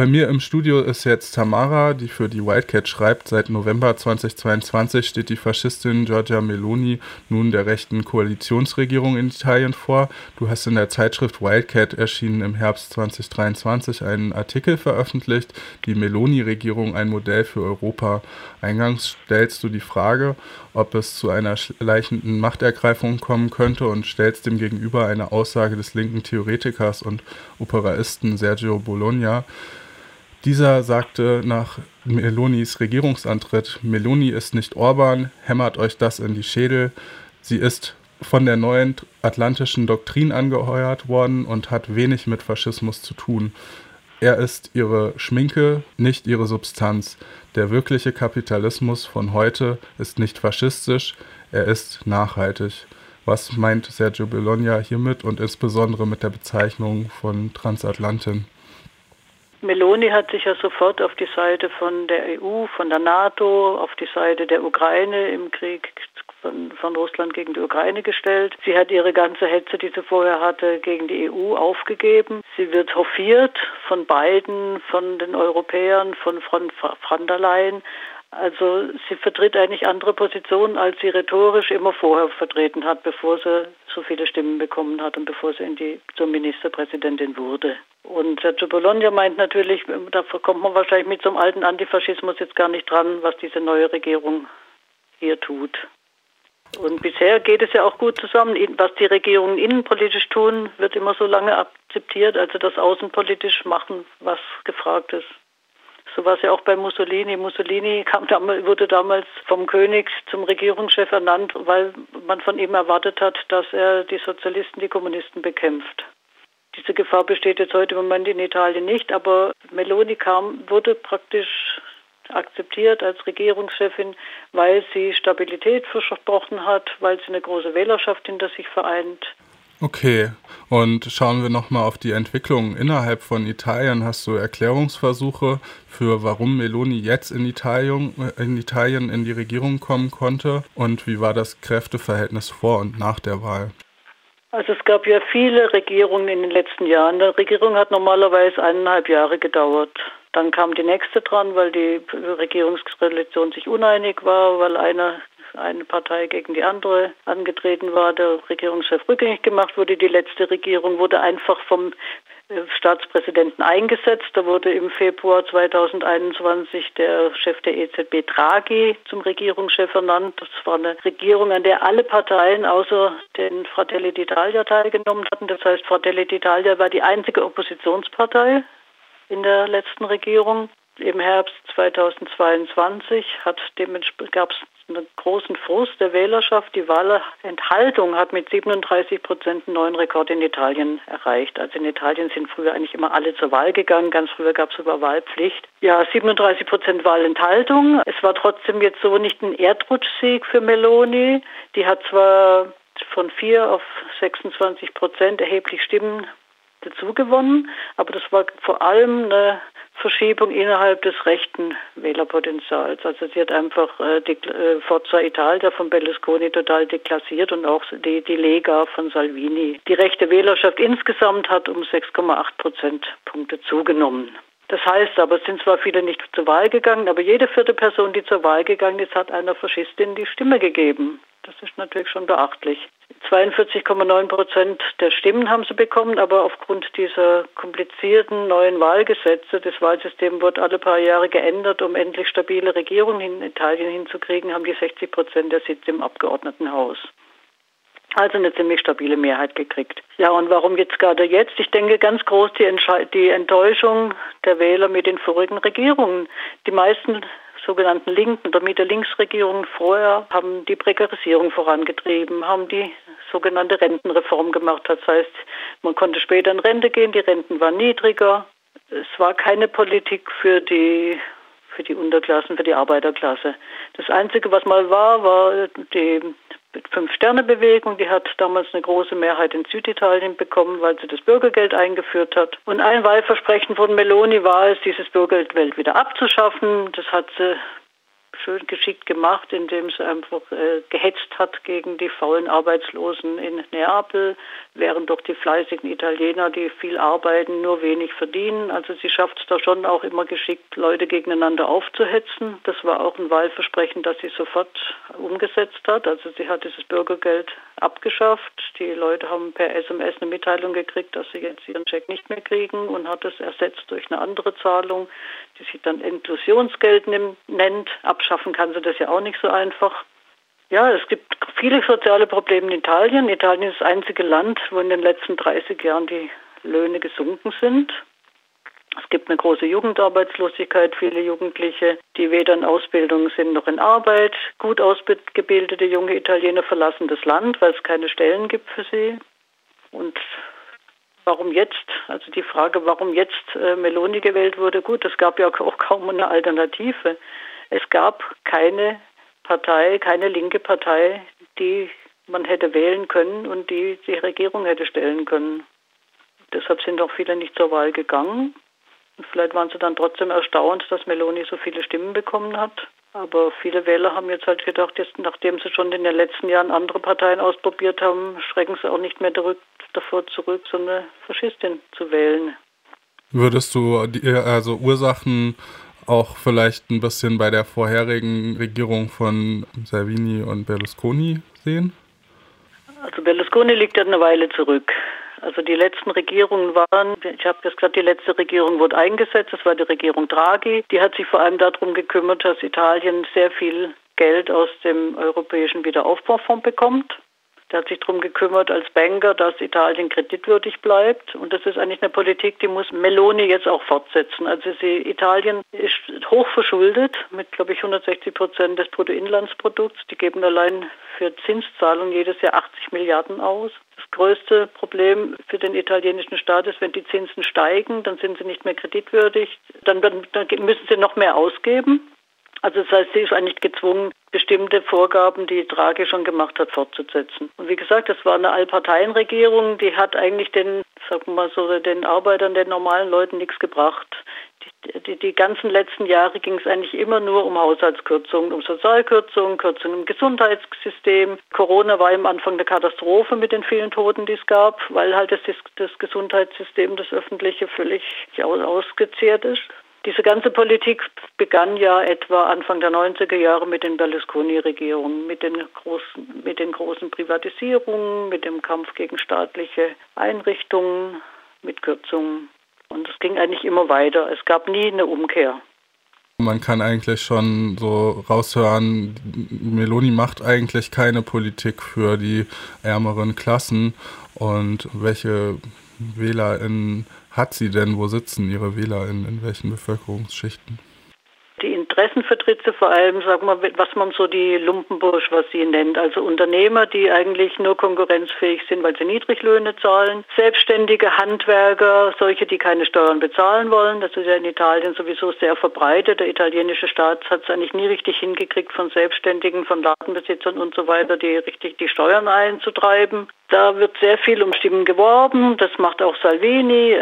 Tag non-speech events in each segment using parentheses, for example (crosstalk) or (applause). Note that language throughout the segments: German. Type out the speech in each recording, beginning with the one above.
Bei mir im Studio ist jetzt Tamara, die für die Wildcat schreibt. Seit November 2022 steht die Faschistin Giorgia Meloni nun der rechten Koalitionsregierung in Italien vor. Du hast in der Zeitschrift Wildcat erschienen im Herbst 2023 einen Artikel veröffentlicht, die Meloni-Regierung ein Modell für Europa. Eingangs stellst du die Frage, ob es zu einer schleichenden Machtergreifung kommen könnte und stellst dem gegenüber eine Aussage des linken Theoretikers und Operaisten Sergio Bologna. Dieser sagte nach Melonis Regierungsantritt, Meloni ist nicht Orban, hämmert euch das in die Schädel. Sie ist von der neuen atlantischen Doktrin angeheuert worden und hat wenig mit Faschismus zu tun. Er ist ihre Schminke, nicht ihre Substanz. Der wirkliche Kapitalismus von heute ist nicht faschistisch, er ist nachhaltig. Was meint Sergio Bologna hiermit und insbesondere mit der Bezeichnung von Transatlantin? Meloni hat sich ja sofort auf die Seite von der EU, von der NATO, auf die Seite der Ukraine im Krieg von, von, Russland gegen die Ukraine gestellt. Sie hat ihre ganze Hetze, die sie vorher hatte, gegen die EU aufgegeben. Sie wird hofiert von beiden, von den Europäern, von von der Leyen. Also sie vertritt eigentlich andere Positionen, als sie rhetorisch immer vorher vertreten hat, bevor sie so viele Stimmen bekommen hat und bevor sie in die, zur Ministerpräsidentin wurde. Und Sergio Bologna meint natürlich, da kommt man wahrscheinlich mit so einem alten Antifaschismus jetzt gar nicht dran, was diese neue Regierung hier tut. Und bisher geht es ja auch gut zusammen. Was die Regierungen innenpolitisch tun, wird immer so lange akzeptiert, also das außenpolitisch machen, was gefragt ist. So war es ja auch bei Mussolini. Mussolini damals, wurde damals vom König zum Regierungschef ernannt, weil man von ihm erwartet hat, dass er die Sozialisten, die Kommunisten bekämpft. Diese Gefahr besteht jetzt heute im Moment in Italien nicht, aber Meloni kam, wurde praktisch akzeptiert als Regierungschefin, weil sie Stabilität versprochen hat, weil sie eine große Wählerschaft hinter sich vereint. Okay, und schauen wir nochmal auf die Entwicklung innerhalb von Italien. Hast du Erklärungsversuche für, warum Meloni jetzt in Italien, in Italien in die Regierung kommen konnte? Und wie war das Kräfteverhältnis vor und nach der Wahl? Also es gab ja viele Regierungen in den letzten Jahren. Die Regierung hat normalerweise eineinhalb Jahre gedauert. Dann kam die nächste dran, weil die Regierungskoalition sich uneinig war, weil einer eine Partei gegen die andere angetreten war, der Regierungschef rückgängig gemacht wurde. Die letzte Regierung wurde einfach vom äh, Staatspräsidenten eingesetzt. Da wurde im Februar 2021 der Chef der EZB Draghi zum Regierungschef ernannt. Das war eine Regierung, an der alle Parteien außer den Fratelli d'Italia teilgenommen hatten. Das heißt, Fratelli d'Italia war die einzige Oppositionspartei in der letzten Regierung. Im Herbst 2022 gab es einen großen Frust der Wählerschaft. Die Wahlenthaltung hat mit 37 Prozent einen neuen Rekord in Italien erreicht. Also in Italien sind früher eigentlich immer alle zur Wahl gegangen. Ganz früher gab es sogar Wahlpflicht. Ja, 37 Prozent Wahlenthaltung. Es war trotzdem jetzt so nicht ein Erdrutschsieg für Meloni. Die hat zwar von 4 auf 26 Prozent erheblich Stimmen dazugewonnen, aber das war vor allem eine Verschiebung innerhalb des rechten Wählerpotenzials. Also sie hat einfach äh, die äh, Forza Italia von Berlusconi total deklassiert und auch die, die Lega von Salvini. Die rechte Wählerschaft insgesamt hat um 6,8 Prozentpunkte zugenommen. Das heißt aber, es sind zwar viele nicht zur Wahl gegangen, aber jede vierte Person, die zur Wahl gegangen ist, hat einer Faschistin die Stimme gegeben. Das ist natürlich schon beachtlich. 42,9 Prozent der Stimmen haben sie bekommen, aber aufgrund dieser komplizierten neuen Wahlgesetze, das Wahlsystem wird alle paar Jahre geändert, um endlich stabile Regierungen in Italien hinzukriegen, haben die 60 Prozent der Sitze im Abgeordnetenhaus. Also eine ziemlich stabile Mehrheit gekriegt. Ja, und warum jetzt gerade jetzt? Ich denke ganz groß die, die Enttäuschung der Wähler mit den vorigen Regierungen. Die meisten sogenannten Linken oder Mitte-Links-Regierungen vorher haben die Prekarisierung vorangetrieben, haben die sogenannte Rentenreform gemacht. Das heißt, man konnte später in Rente gehen, die Renten waren niedriger. Es war keine Politik für die für die Unterklassen, für die Arbeiterklasse. Das Einzige, was mal war, war die Fünf-Sterne-Bewegung, die hat damals eine große Mehrheit in Süditalien bekommen, weil sie das Bürgergeld eingeführt hat. Und ein Wahlversprechen von Meloni war es, dieses Bürgergeld wieder abzuschaffen. Das hat sie schön geschickt gemacht, indem sie einfach äh, gehetzt hat gegen die faulen Arbeitslosen in Neapel, während doch die fleißigen Italiener, die viel arbeiten, nur wenig verdienen. Also sie schafft es da schon auch immer geschickt, Leute gegeneinander aufzuhetzen. Das war auch ein Wahlversprechen, das sie sofort umgesetzt hat. Also sie hat dieses Bürgergeld abgeschafft. Die Leute haben per SMS eine Mitteilung gekriegt, dass sie jetzt ihren Check nicht mehr kriegen und hat es ersetzt durch eine andere Zahlung, die sich dann Inklusionsgeld nennt. Abschaffen kann sie das ja auch nicht so einfach. Ja, es gibt viele soziale Probleme in Italien. Italien ist das einzige Land, wo in den letzten 30 Jahren die Löhne gesunken sind. Es gibt eine große Jugendarbeitslosigkeit, viele Jugendliche, die weder in Ausbildung sind noch in Arbeit. Gut ausgebildete junge Italiener verlassen das Land, weil es keine Stellen gibt für sie. Und warum jetzt? Also die Frage, warum jetzt äh, Meloni gewählt wurde, gut, es gab ja auch kaum eine Alternative. Es gab keine Partei, keine linke Partei, die man hätte wählen können und die die Regierung hätte stellen können. Deshalb sind auch viele nicht zur Wahl gegangen. Vielleicht waren sie dann trotzdem erstaunt, dass Meloni so viele Stimmen bekommen hat. Aber viele Wähler haben jetzt halt gedacht, jetzt, nachdem sie schon in den letzten Jahren andere Parteien ausprobiert haben, schrecken sie auch nicht mehr davor zurück, so eine Faschistin zu wählen. Würdest du die, also Ursachen auch vielleicht ein bisschen bei der vorherigen Regierung von Salvini und Berlusconi sehen? Also Berlusconi liegt ja eine Weile zurück. Also die letzten Regierungen waren, ich habe das gesagt, die letzte Regierung wurde eingesetzt, das war die Regierung Draghi. Die hat sich vor allem darum gekümmert, dass Italien sehr viel Geld aus dem Europäischen Wiederaufbaufonds bekommt. Der hat sich darum gekümmert als Banker, dass Italien kreditwürdig bleibt. Und das ist eigentlich eine Politik, die muss Meloni jetzt auch fortsetzen. Also sie, Italien ist hoch verschuldet mit, glaube ich, 160 Prozent des Bruttoinlandsprodukts. Die geben allein für Zinszahlungen jedes Jahr 80 Milliarden aus. Das größte Problem für den italienischen Staat ist, wenn die Zinsen steigen, dann sind sie nicht mehr kreditwürdig. Dann, dann müssen sie noch mehr ausgeben. Also das heißt, sie ist eigentlich gezwungen, bestimmte Vorgaben, die Draghi schon gemacht hat, fortzusetzen. Und wie gesagt, das war eine Allparteienregierung, die hat eigentlich den, sagen wir mal so, den Arbeitern, den normalen Leuten nichts gebracht. Die, die, ganzen letzten Jahre ging es eigentlich immer nur um Haushaltskürzungen, um Sozialkürzungen, Kürzungen im Gesundheitssystem. Corona war am Anfang eine Katastrophe mit den vielen Toten, die es gab, weil halt das, das Gesundheitssystem, das öffentliche, völlig ausgezehrt ist. Diese ganze Politik begann ja etwa Anfang der 90er Jahre mit den Berlusconi-Regierungen, mit mit den großen Privatisierungen, mit dem Kampf gegen staatliche Einrichtungen, mit Kürzungen. Und es ging eigentlich immer weiter. Es gab nie eine Umkehr. Man kann eigentlich schon so raushören, Meloni macht eigentlich keine Politik für die ärmeren Klassen und welche WählerInnen hat sie denn? Wo sitzen ihre Wähler in, in welchen Bevölkerungsschichten? Interessen vertritt sie vor allem, sagen wir, was man so die Lumpenbursch, was sie nennt. Also Unternehmer, die eigentlich nur konkurrenzfähig sind, weil sie Niedriglöhne zahlen. Selbstständige Handwerker, solche, die keine Steuern bezahlen wollen. Das ist ja in Italien sowieso sehr verbreitet. Der italienische Staat hat es eigentlich nie richtig hingekriegt, von Selbstständigen, von Ladenbesitzern und so weiter, die richtig die Steuern einzutreiben. Da wird sehr viel um Stimmen geworben. Das macht auch Salvini.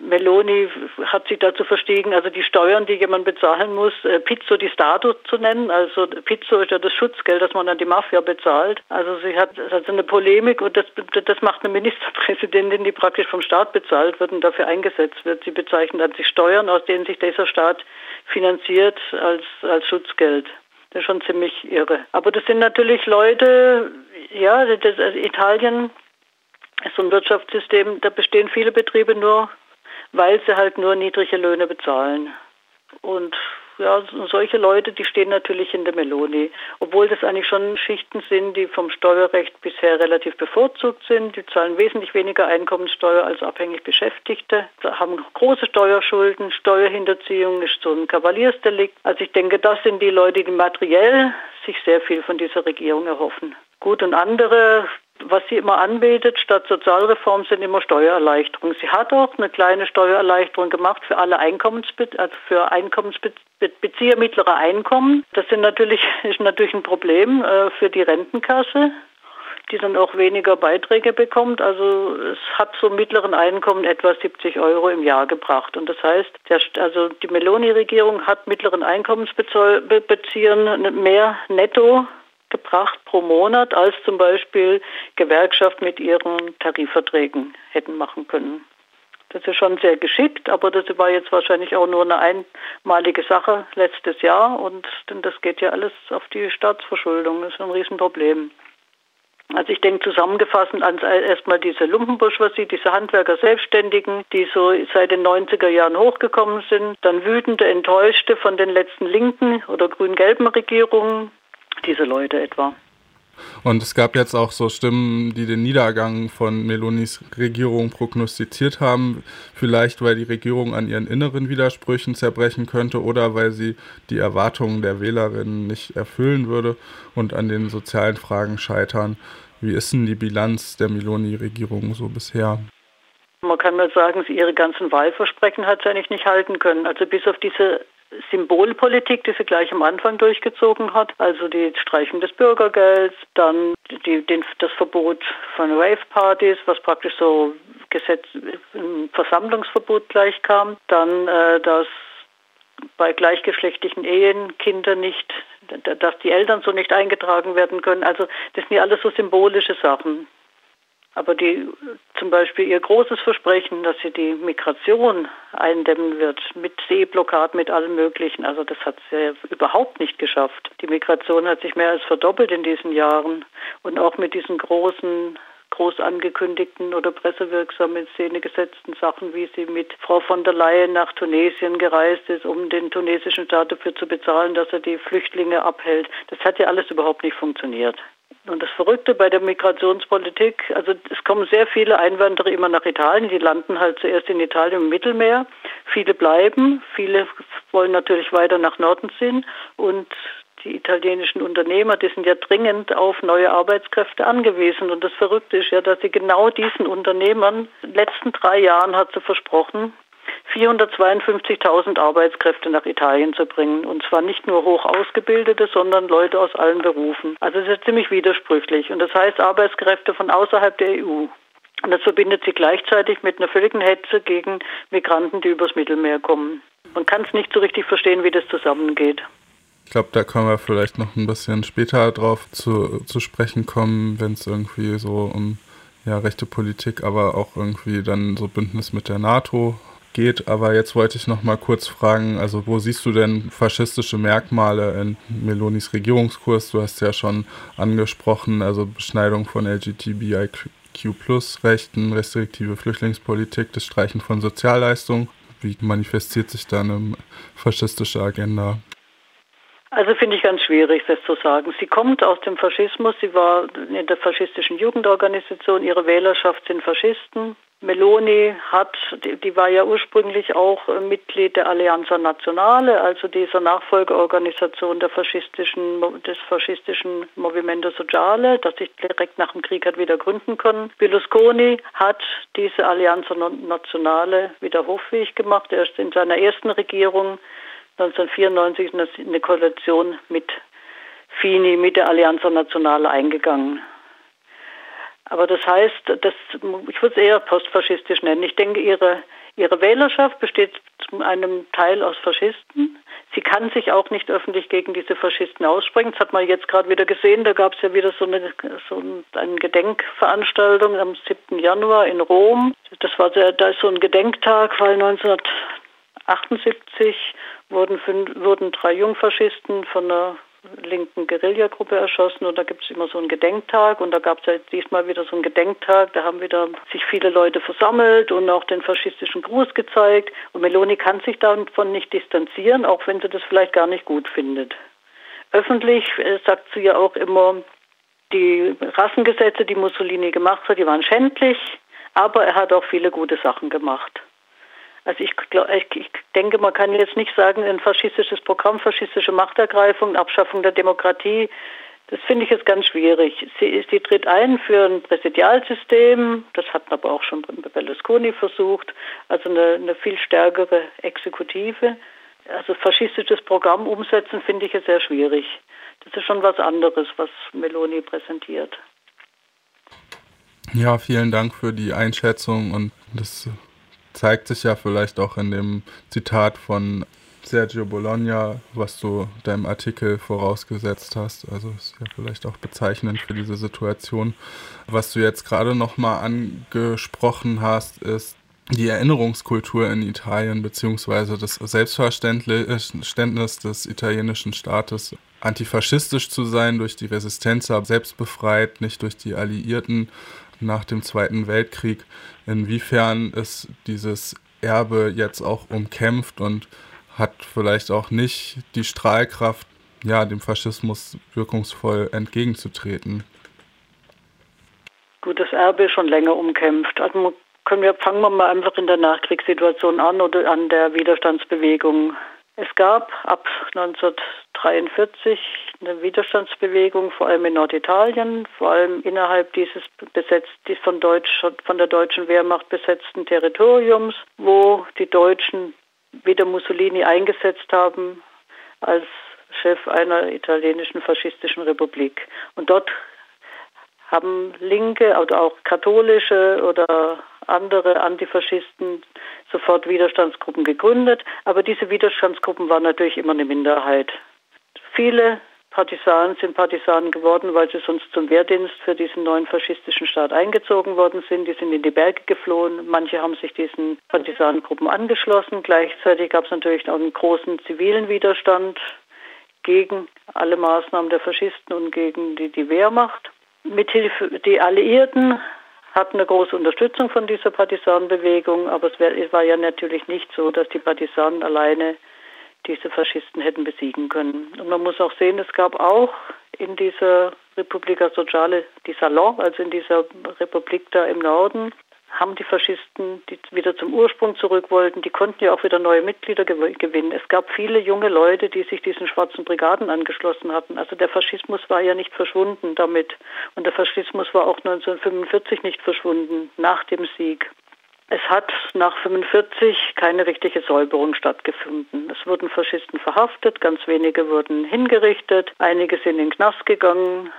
Meloni hat sich dazu verstiegen, also die Steuern, die jemand bezahlen muss, äh, Pizzo di Stato zu nennen. Also Pizzo ist ja das Schutzgeld, das man an die Mafia bezahlt. Also sie hat also eine Polemik und das, das macht eine Ministerpräsidentin, die praktisch vom Staat bezahlt wird und dafür eingesetzt wird. Sie bezeichnet an sich Steuern, aus denen sich dieser Staat finanziert, als, als Schutzgeld. Das ist schon ziemlich irre. Aber das sind natürlich Leute, ja, das, also Italien ist so ein Wirtschaftssystem, da bestehen viele Betriebe nur, weil sie halt nur niedrige Löhne bezahlen. Und ja, solche Leute, die stehen natürlich in der Meloni. Obwohl das eigentlich schon Schichten sind, die vom Steuerrecht bisher relativ bevorzugt sind. Die zahlen wesentlich weniger Einkommenssteuer als abhängig Beschäftigte, haben große Steuerschulden. Steuerhinterziehung ist so ein Kavaliersdelikt. Also ich denke, das sind die Leute, die materiell sich sehr viel von dieser Regierung erhoffen. Gut, und andere was sie immer anbietet statt Sozialreform sind immer Steuererleichterungen. Sie hat auch eine kleine Steuererleichterung gemacht für alle Einkommensbe also für Einkommensbezieher mittlerer Einkommen. Das sind natürlich, (laughs) ist natürlich ein Problem äh, für die Rentenkasse. die dann auch weniger Beiträge bekommt. Also es hat zum mittleren Einkommen etwa 70 Euro im Jahr gebracht. Und das heißt, der, also die Meloni-Regierung hat mittleren Einkommensbeziehern mehr netto gebracht pro Monat, als zum Beispiel Gewerkschaft mit ihren Tarifverträgen hätten machen können. Das ist schon sehr geschickt, aber das war jetzt wahrscheinlich auch nur eine einmalige Sache letztes Jahr und das geht ja alles auf die Staatsverschuldung. Das ist ein Riesenproblem. Also ich denke zusammengefasst erstmal diese Lumpenbourgeoisie, diese Handwerker Selbstständigen, die so seit den 90er Jahren hochgekommen sind, dann wütende, enttäuschte von den letzten linken oder grün-gelben Regierungen, diese Leute etwa. Und es gab jetzt auch so Stimmen, die den Niedergang von Melonis Regierung prognostiziert haben. Vielleicht, weil die Regierung an ihren inneren Widersprüchen zerbrechen könnte oder weil sie die Erwartungen der Wählerinnen nicht erfüllen würde und an den sozialen Fragen scheitern. Wie ist denn die Bilanz der Meloni-Regierung so bisher? Man kann mal sagen, sie ihre ganzen Wahlversprechen hat sie eigentlich nicht halten können. Also bis auf diese Symbolpolitik, die sie gleich am Anfang durchgezogen hat, also die Streichung des Bürgergelds, dann die, den, das Verbot von Rave-Partys, was praktisch so Gesetz, ein Versammlungsverbot gleich kam, dann äh, dass bei gleichgeschlechtlichen Ehen Kinder nicht, dass die Eltern so nicht eingetragen werden können. Also das sind ja alles so symbolische Sachen. Aber die, zum Beispiel ihr großes Versprechen, dass sie die Migration eindämmen wird, mit Seeblockad, mit allem Möglichen, also das hat sie überhaupt nicht geschafft. Die Migration hat sich mehr als verdoppelt in diesen Jahren. Und auch mit diesen großen groß angekündigten oder pressewirksam in Szene gesetzten Sachen, wie sie mit Frau von der Leyen nach Tunesien gereist ist, um den tunesischen Staat dafür zu bezahlen, dass er die Flüchtlinge abhält. Das hat ja alles überhaupt nicht funktioniert. Und das Verrückte bei der Migrationspolitik, also es kommen sehr viele Einwanderer immer nach Italien, die landen halt zuerst in Italien im Mittelmeer. Viele bleiben, viele wollen natürlich weiter nach Norden ziehen und die italienischen Unternehmer, die sind ja dringend auf neue Arbeitskräfte angewiesen. Und das Verrückte ist ja, dass sie genau diesen Unternehmern, in den letzten drei Jahren hat sie versprochen, 452.000 Arbeitskräfte nach Italien zu bringen. Und zwar nicht nur hoch ausgebildete, sondern Leute aus allen Berufen. Also es ist ziemlich widersprüchlich. Und das heißt Arbeitskräfte von außerhalb der EU. Und das verbindet sie gleichzeitig mit einer völligen Hetze gegen Migranten, die übers Mittelmeer kommen. Man kann es nicht so richtig verstehen, wie das zusammengeht. Ich glaube, da können wir vielleicht noch ein bisschen später drauf zu, zu sprechen kommen, wenn es irgendwie so um ja, rechte Politik, aber auch irgendwie dann so Bündnis mit der NATO geht. Aber jetzt wollte ich noch mal kurz fragen, also wo siehst du denn faschistische Merkmale in Melonis Regierungskurs? Du hast ja schon angesprochen, also Beschneidung von LGBTIQ-Rechten, restriktive Flüchtlingspolitik, das Streichen von Sozialleistungen. Wie manifestiert sich da eine faschistische Agenda? Also finde ich ganz schwierig, das zu sagen. Sie kommt aus dem Faschismus, sie war in der faschistischen Jugendorganisation, ihre Wählerschaft sind Faschisten. Meloni hat, die, war ja ursprünglich auch Mitglied der Allianza Nazionale, also dieser Nachfolgeorganisation der faschistischen, des faschistischen Movimento Sociale, das sich direkt nach dem Krieg hat wieder gründen können. Berlusconi hat diese Allianza Nazionale wieder hoffähig gemacht. Er ist in seiner ersten Regierung 1994 eine Koalition mit FINI, mit der Allianza Nazionale eingegangen. Aber das heißt, das, ich würde es eher postfaschistisch nennen. Ich denke, ihre, ihre Wählerschaft besteht zu einem Teil aus Faschisten. Sie kann sich auch nicht öffentlich gegen diese Faschisten aussprechen. Das hat man jetzt gerade wieder gesehen. Da gab es ja wieder so eine, so eine Gedenkveranstaltung am 7. Januar in Rom. Das war sehr, da ist so ein Gedenktag, weil 1978 wurden, wurden drei Jungfaschisten von einer linken Guerillagruppe erschossen und da gibt es immer so einen Gedenktag und da gab es ja diesmal wieder so einen Gedenktag, da haben wieder sich viele Leute versammelt und auch den faschistischen Gruß gezeigt und Meloni kann sich davon nicht distanzieren, auch wenn sie das vielleicht gar nicht gut findet. Öffentlich äh, sagt sie ja auch immer, die Rassengesetze, die Mussolini gemacht hat, die waren schändlich, aber er hat auch viele gute Sachen gemacht. Also ich, ich, denke, man kann jetzt nicht sagen, ein faschistisches Programm, faschistische Machtergreifung, Abschaffung der Demokratie, das finde ich jetzt ganz schwierig. Sie, sie tritt ein für ein Präsidialsystem, das hat aber auch schon Berlusconi versucht, also eine, eine viel stärkere Exekutive. Also faschistisches Programm umsetzen finde ich jetzt sehr schwierig. Das ist schon was anderes, was Meloni präsentiert. Ja, vielen Dank für die Einschätzung und das zeigt sich ja vielleicht auch in dem Zitat von Sergio Bologna, was du deinem Artikel vorausgesetzt hast. Also ist ja vielleicht auch bezeichnend für diese Situation. Was du jetzt gerade nochmal angesprochen hast, ist die Erinnerungskultur in Italien beziehungsweise das Selbstverständnis des italienischen Staates, antifaschistisch zu sein durch die Resistenz, selbst befreit, nicht durch die Alliierten nach dem Zweiten Weltkrieg. Inwiefern ist dieses Erbe jetzt auch umkämpft und hat vielleicht auch nicht die Strahlkraft, ja, dem Faschismus wirkungsvoll entgegenzutreten. Gut, das Erbe ist schon länger umkämpft. Also können wir, fangen wir mal einfach in der Nachkriegssituation an oder an der Widerstandsbewegung. Es gab ab 1943 eine Widerstandsbewegung, vor allem in Norditalien, vor allem innerhalb dieses besetzt, von, Deutsch, von der deutschen Wehrmacht besetzten Territoriums, wo die Deutschen wieder Mussolini eingesetzt haben als Chef einer italienischen faschistischen Republik. Und dort haben linke oder auch katholische oder andere Antifaschisten sofort Widerstandsgruppen gegründet, aber diese Widerstandsgruppen waren natürlich immer eine Minderheit. Viele Partisanen sind Partisanen geworden, weil sie sonst zum Wehrdienst für diesen neuen faschistischen Staat eingezogen worden sind. Die sind in die Berge geflohen. Manche haben sich diesen Partisanengruppen angeschlossen. Gleichzeitig gab es natürlich auch einen großen zivilen Widerstand gegen alle Maßnahmen der Faschisten und gegen die, die Wehrmacht. Mithilfe, die Alliierten hatten eine große Unterstützung von dieser Partisanenbewegung, aber es war ja natürlich nicht so, dass die Partisanen alleine diese Faschisten hätten besiegen können. Und man muss auch sehen, es gab auch in dieser Republika Sociale die Salon, also in dieser Republik da im Norden, haben die Faschisten, die wieder zum Ursprung zurück wollten, die konnten ja auch wieder neue Mitglieder gewinnen. Es gab viele junge Leute, die sich diesen schwarzen Brigaden angeschlossen hatten. Also der Faschismus war ja nicht verschwunden damit. Und der Faschismus war auch 1945 nicht verschwunden, nach dem Sieg. Es hat nach 45 keine richtige Säuberung stattgefunden. Es wurden Faschisten verhaftet, ganz wenige wurden hingerichtet, einige sind in den Knast gegangen.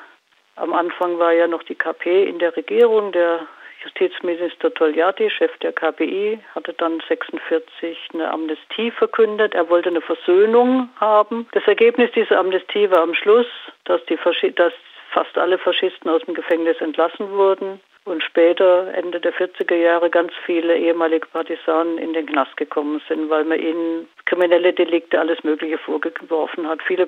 Am Anfang war ja noch die KP in der Regierung. Der Justizminister Togliatti, Chef der KPI, hatte dann 46 eine Amnestie verkündet. Er wollte eine Versöhnung haben. Das Ergebnis dieser Amnestie war am Schluss, dass, die dass fast alle Faschisten aus dem Gefängnis entlassen wurden und später, Ende der 40er Jahre, ganz viele ehemalige Partisanen in den Knast gekommen sind, weil man ihnen kriminelle Delikte, alles Mögliche vorgeworfen hat. Viele,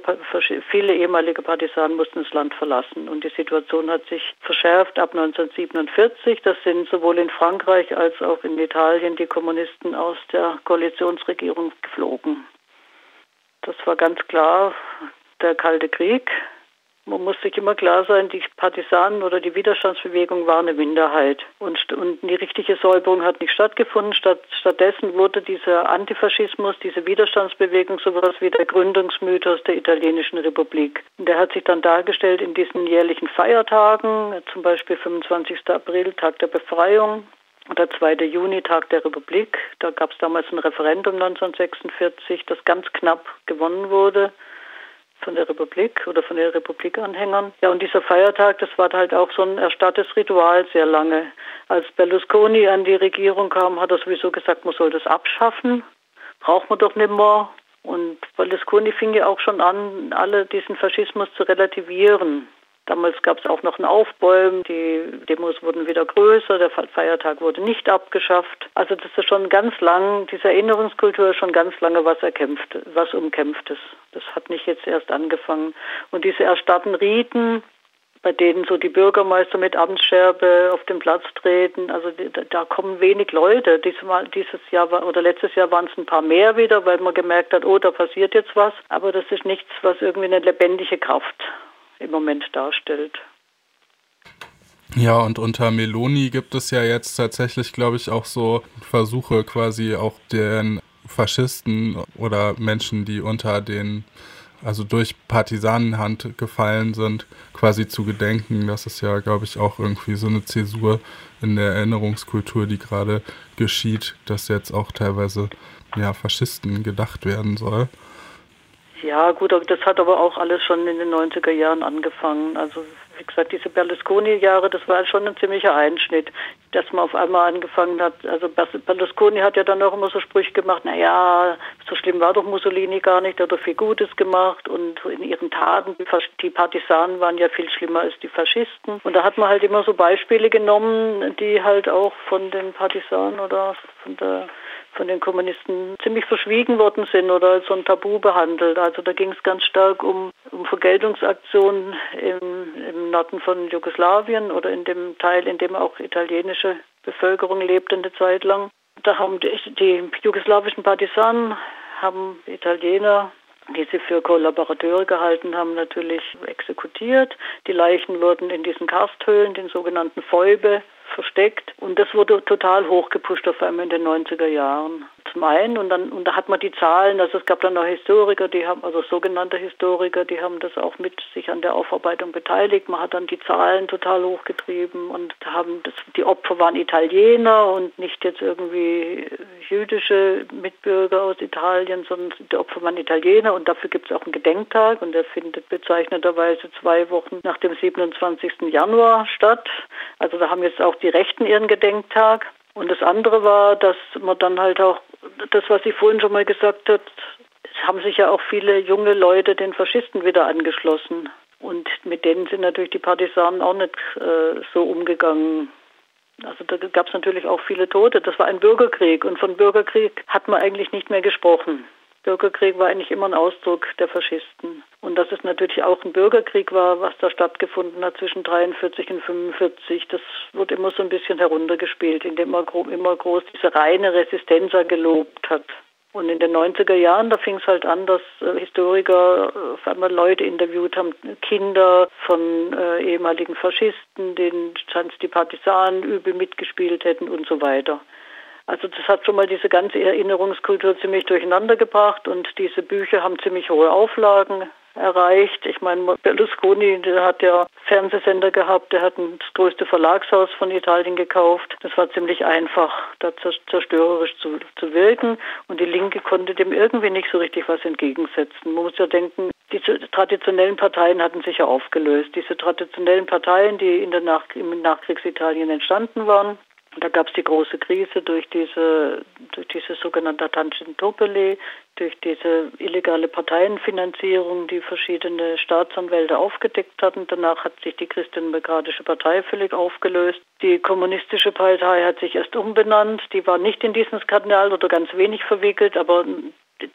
viele ehemalige Partisanen mussten das Land verlassen und die Situation hat sich verschärft ab 1947. Das sind sowohl in Frankreich als auch in Italien die Kommunisten aus der Koalitionsregierung geflogen. Das war ganz klar der Kalte Krieg man muss sich immer klar sein, die Partisanen oder die Widerstandsbewegung war eine Minderheit. Und, und die richtige Säuberung hat nicht stattgefunden. Statt, stattdessen wurde dieser Antifaschismus, diese Widerstandsbewegung sowas wie der Gründungsmythos der italienischen Republik. Und der hat sich dann dargestellt in diesen jährlichen Feiertagen, zum Beispiel 25. April, Tag der Befreiung, oder 2. Juni, Tag der Republik. Da gab es damals ein Referendum 1946, das ganz knapp gewonnen wurde von der Republik oder von den Republikanhängern. Ja, und dieser Feiertag, das war halt auch so ein erstarrtes Ritual sehr lange. Als Berlusconi an die Regierung kam, hat er sowieso gesagt, man soll das abschaffen. Braucht man doch nicht mehr. Und Berlusconi fing ja auch schon an, alle diesen Faschismus zu relativieren. Damals gab es auch noch ein Aufbäumen, die Demos wurden wieder größer, der Feiertag wurde nicht abgeschafft. Also das ist schon ganz lang, diese Erinnerungskultur ist schon ganz lange was erkämpft, was umkämpftes. Das hat nicht jetzt erst angefangen. Und diese erstarrten Riten, bei denen so die Bürgermeister mit Amtsscherbe auf den Platz treten. Also da, da kommen wenig Leute. Diesmal, dieses Jahr war, oder letztes Jahr waren es ein paar mehr wieder, weil man gemerkt hat, oh, da passiert jetzt was. Aber das ist nichts, was irgendwie eine lebendige Kraft im Moment darstellt. Ja, und unter Meloni gibt es ja jetzt tatsächlich, glaube ich, auch so Versuche quasi auch den Faschisten oder Menschen, die unter den, also durch Partisanenhand gefallen sind, quasi zu gedenken. Das ist ja, glaube ich, auch irgendwie so eine Zäsur in der Erinnerungskultur, die gerade geschieht, dass jetzt auch teilweise ja, Faschisten gedacht werden soll. Ja, gut, das hat aber auch alles schon in den 90er Jahren angefangen. Also wie gesagt, diese Berlusconi-Jahre, das war schon ein ziemlicher Einschnitt, dass man auf einmal angefangen hat. Also Berlusconi hat ja dann auch immer so Sprüche gemacht, naja, so schlimm war doch Mussolini gar nicht, er hat doch viel Gutes gemacht und in ihren Taten, die Partisanen waren ja viel schlimmer als die Faschisten. Und da hat man halt immer so Beispiele genommen, die halt auch von den Partisanen oder von der von den Kommunisten ziemlich verschwiegen worden sind oder als so ein Tabu behandelt. Also da ging es ganz stark um, um Vergeltungsaktionen im, im Norden von Jugoslawien oder in dem Teil, in dem auch italienische Bevölkerung lebte eine Zeit lang. Da haben die, die jugoslawischen Partisanen haben Italiener die sie für Kollaborateure gehalten haben, natürlich exekutiert. Die Leichen wurden in diesen Karsthöhlen, den sogenannten Fäube, versteckt. Und das wurde total hochgepusht auf einmal in den 90er Jahren. Zum einen und dann und da hat man die Zahlen, also es gab dann auch Historiker, die haben, also sogenannte Historiker, die haben das auch mit sich an der Aufarbeitung beteiligt. Man hat dann die Zahlen total hochgetrieben und haben das, die Opfer waren Italiener und nicht jetzt irgendwie jüdische Mitbürger aus Italien, sondern die Opfer waren Italiener und dafür gibt es auch einen Gedenktag und der findet bezeichneterweise zwei Wochen nach dem 27. Januar statt. Also da haben jetzt auch die Rechten ihren Gedenktag. Und das andere war, dass man dann halt auch, das, was sie vorhin schon mal gesagt hat, es haben sich ja auch viele junge Leute den Faschisten wieder angeschlossen. Und mit denen sind natürlich die Partisanen auch nicht äh, so umgegangen. Also da gab es natürlich auch viele Tote. Das war ein Bürgerkrieg und von Bürgerkrieg hat man eigentlich nicht mehr gesprochen. Bürgerkrieg war eigentlich immer ein Ausdruck der Faschisten. Und dass es natürlich auch ein Bürgerkrieg war, was da stattgefunden hat zwischen 43 und 45, das wird immer so ein bisschen heruntergespielt, indem man immer groß diese reine Resistenz gelobt hat. Und in den 90er Jahren, da fing es halt an, dass äh, Historiker äh, auf einmal Leute interviewt haben, Kinder von äh, ehemaligen Faschisten, denen die Partisanen übel mitgespielt hätten und so weiter. Also das hat schon mal diese ganze Erinnerungskultur ziemlich durcheinander gebracht und diese Bücher haben ziemlich hohe Auflagen erreicht. Ich meine, Berlusconi, der hat ja Fernsehsender gehabt, der hat das größte Verlagshaus von Italien gekauft. Das war ziemlich einfach, da zerstörerisch zu, zu wirken. Und die Linke konnte dem irgendwie nicht so richtig was entgegensetzen. Man muss ja denken, diese traditionellen Parteien hatten sich ja aufgelöst. Diese traditionellen Parteien, die in der Nach im Nachkriegsitalien entstanden waren, da gab es die große Krise durch diese, durch diese sogenannte Tangentopoli, durch diese illegale Parteienfinanzierung, die verschiedene Staatsanwälte aufgedeckt hatten. Danach hat sich die Christdemokratische Partei völlig aufgelöst. Die Kommunistische Partei hat sich erst umbenannt. Die war nicht in diesen Skandal oder ganz wenig verwickelt, aber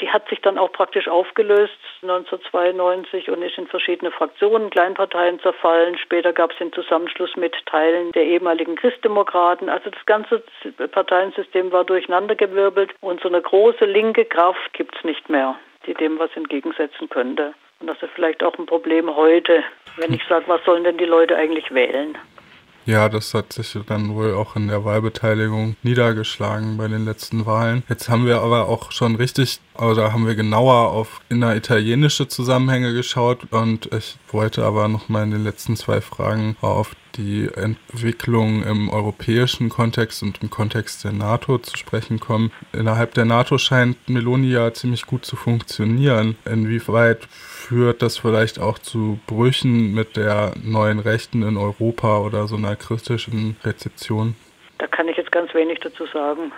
die hat sich dann auch praktisch aufgelöst 1992 und ist in verschiedene Fraktionen, Kleinparteien zerfallen. Später gab es den Zusammenschluss mit Teilen der ehemaligen Christdemokraten. Also das ganze Parteiensystem war durcheinandergewirbelt und so eine große linke Kraft gibt es nicht mehr, die dem was entgegensetzen könnte. Und das ist vielleicht auch ein Problem heute, wenn ich sage, was sollen denn die Leute eigentlich wählen? Ja, das hat sich dann wohl auch in der Wahlbeteiligung niedergeschlagen bei den letzten Wahlen. Jetzt haben wir aber auch schon richtig, oder haben wir genauer auf inneritalienische Zusammenhänge geschaut und ich wollte aber noch mal in den letzten zwei Fragen auf die Entwicklung im europäischen Kontext und im Kontext der NATO zu sprechen kommen. Innerhalb der NATO scheint Meloni ja ziemlich gut zu funktionieren. Inwieweit führt das vielleicht auch zu Brüchen mit der neuen Rechten in Europa oder so einer kritischen Rezeption? Da kann ich jetzt ganz wenig dazu sagen.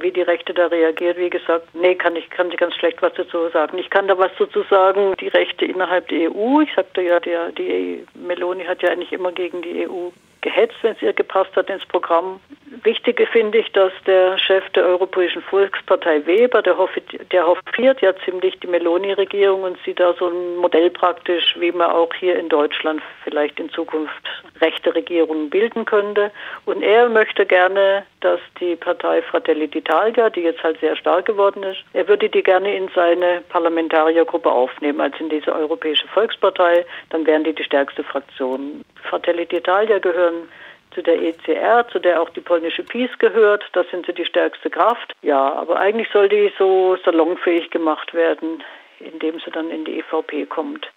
Wie die Rechte da reagiert, wie gesagt, nee, kann ich, kann ich ganz schlecht was dazu sagen. Ich kann da was dazu sagen, die Rechte innerhalb der EU. Ich sagte ja, der, die Meloni hat ja eigentlich immer gegen die EU gehetzt, wenn es ihr gepasst hat ins Programm. Wichtig finde ich, dass der Chef der Europäischen Volkspartei Weber, der, hofiert, der hofiert ja ziemlich die Meloni-Regierung und sieht da so ein Modell praktisch, wie man auch hier in Deutschland vielleicht in Zukunft rechte Regierungen bilden könnte. Und er möchte gerne, dass die Partei Fratelli d'Italia, die jetzt halt sehr stark geworden ist, er würde die gerne in seine Parlamentariergruppe aufnehmen, als in diese Europäische Volkspartei. Dann wären die die stärkste Fraktion. Fratelli d'Italia gehören zu der ECR, zu der auch die polnische PiS gehört. Da sind sie die stärkste Kraft. Ja, aber eigentlich soll die so salonfähig gemacht werden, indem sie dann in die EVP kommt.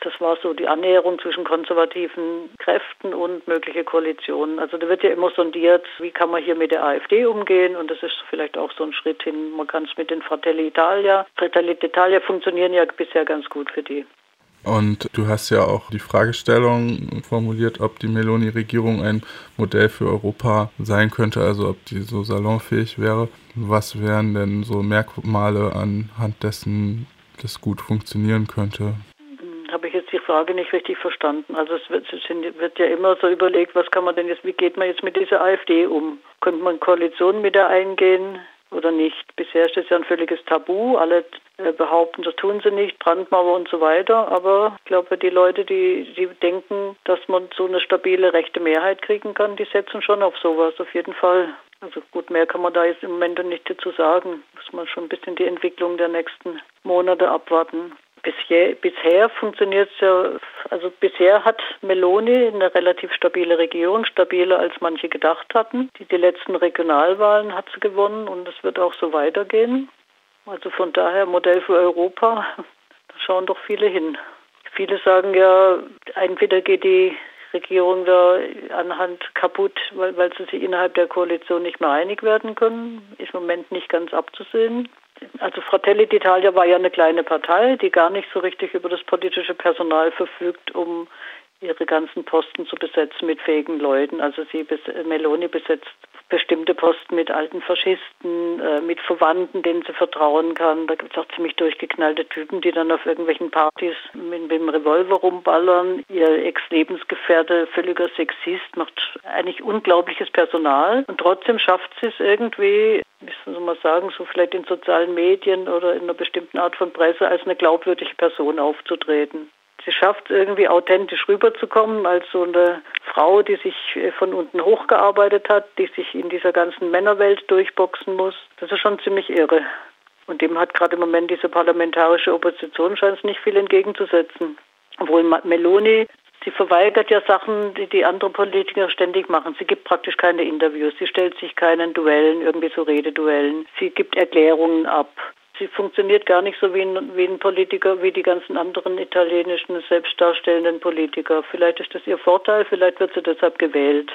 Das war so die Annäherung zwischen konservativen Kräften und mögliche Koalitionen. Also da wird ja immer sondiert, wie kann man hier mit der AfD umgehen und das ist vielleicht auch so ein Schritt hin. Man kann es mit den Fratelli Italia. Fratelli d'Italia funktionieren ja bisher ganz gut für die. Und du hast ja auch die Fragestellung formuliert, ob die Meloni-Regierung ein Modell für Europa sein könnte, also ob die so salonfähig wäre. Was wären denn so Merkmale anhand dessen, das gut funktionieren könnte? Habe ich jetzt die Frage nicht richtig verstanden. Also es wird, es wird, ja immer so überlegt, was kann man denn jetzt, wie geht man jetzt mit dieser AfD um? Könnte man Koalitionen mit der eingehen? Oder nicht. Bisher ist das ja ein völliges Tabu. Alle äh, behaupten, das tun sie nicht, Brandmauer und so weiter. Aber ich glaube, die Leute, die, die denken, dass man so eine stabile rechte Mehrheit kriegen kann, die setzen schon auf sowas, auf jeden Fall. Also gut, mehr kann man da jetzt im Moment nicht dazu sagen. Muss man schon ein bisschen die Entwicklung der nächsten Monate abwarten. Bisher, bisher funktioniert es ja, also bisher hat Meloni eine relativ stabile Regierung, stabiler als manche gedacht hatten. Die, die letzten Regionalwahlen hat sie gewonnen und es wird auch so weitergehen. Also von daher Modell für Europa, (laughs) da schauen doch viele hin. Viele sagen ja, entweder geht die Regierung da anhand kaputt, weil, weil sie sich innerhalb der Koalition nicht mehr einig werden können. Ist im Moment nicht ganz abzusehen also Fratelli d'Italia war ja eine kleine Partei, die gar nicht so richtig über das politische Personal verfügt, um ihre ganzen Posten zu besetzen mit fähigen Leuten. Also sie Meloni besetzt bestimmte Posten mit alten Faschisten, äh, mit Verwandten, denen sie vertrauen kann. Da gibt es auch ziemlich durchgeknallte Typen, die dann auf irgendwelchen Partys mit, mit dem Revolver rumballern. Ihr Ex-Lebensgefährte, völliger Sexist, macht eigentlich unglaubliches Personal. Und trotzdem schafft sie es irgendwie, müssen Sie mal sagen, so vielleicht in sozialen Medien oder in einer bestimmten Art von Presse als eine glaubwürdige Person aufzutreten. Sie schafft es irgendwie authentisch rüberzukommen als so eine Frau, die sich äh, von unten hochgearbeitet hat, die sich in dieser ganzen Männerwelt durchboxen muss. Das ist schon ziemlich irre. Und dem hat gerade im Moment diese parlamentarische Opposition scheint nicht viel entgegenzusetzen. Obwohl Meloni, sie verweigert ja Sachen, die die anderen Politiker ständig machen. Sie gibt praktisch keine Interviews, sie stellt sich keinen Duellen, irgendwie so Rededuellen. Sie gibt Erklärungen ab. Sie funktioniert gar nicht so wie ein, wie ein Politiker, wie die ganzen anderen italienischen selbstdarstellenden Politiker. Vielleicht ist das ihr Vorteil, vielleicht wird sie deshalb gewählt.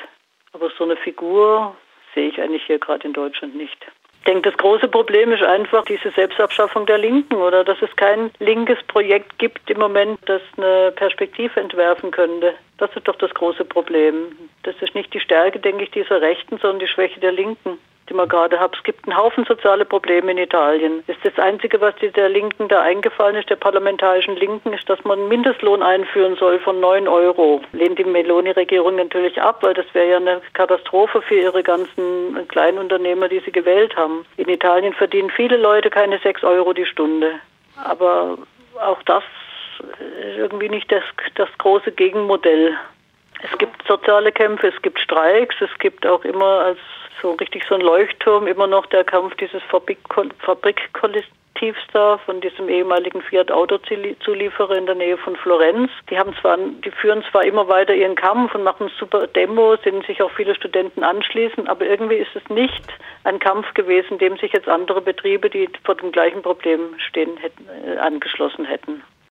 Aber so eine Figur sehe ich eigentlich hier gerade in Deutschland nicht. Ich denke, das große Problem ist einfach diese Selbstabschaffung der Linken oder dass es kein linkes Projekt gibt im Moment, das eine Perspektive entwerfen könnte. Das ist doch das große Problem. Das ist nicht die Stärke, denke ich, dieser Rechten, sondern die Schwäche der Linken die man gerade hat. Es gibt einen Haufen soziale Probleme in Italien. Ist das Einzige, was der Linken da eingefallen ist, der parlamentarischen Linken, ist, dass man einen Mindestlohn einführen soll von 9 Euro. Lehnt die Meloni-Regierung natürlich ab, weil das wäre ja eine Katastrophe für ihre ganzen Kleinunternehmer, die sie gewählt haben. In Italien verdienen viele Leute keine 6 Euro die Stunde. Aber auch das ist irgendwie nicht das, das große Gegenmodell. Es gibt soziale Kämpfe, es gibt Streiks, es gibt auch immer als so richtig so ein Leuchtturm, immer noch der Kampf dieses Fabrikkollektivs da von diesem ehemaligen Fiat Auto-Zulieferer in der Nähe von Florenz. Die haben zwar, die führen zwar immer weiter ihren Kampf und machen super Demos, denen sich auch viele Studenten anschließen, aber irgendwie ist es nicht ein Kampf gewesen, dem sich jetzt andere Betriebe, die vor dem gleichen Problem stehen, hätten, äh, angeschlossen hätten.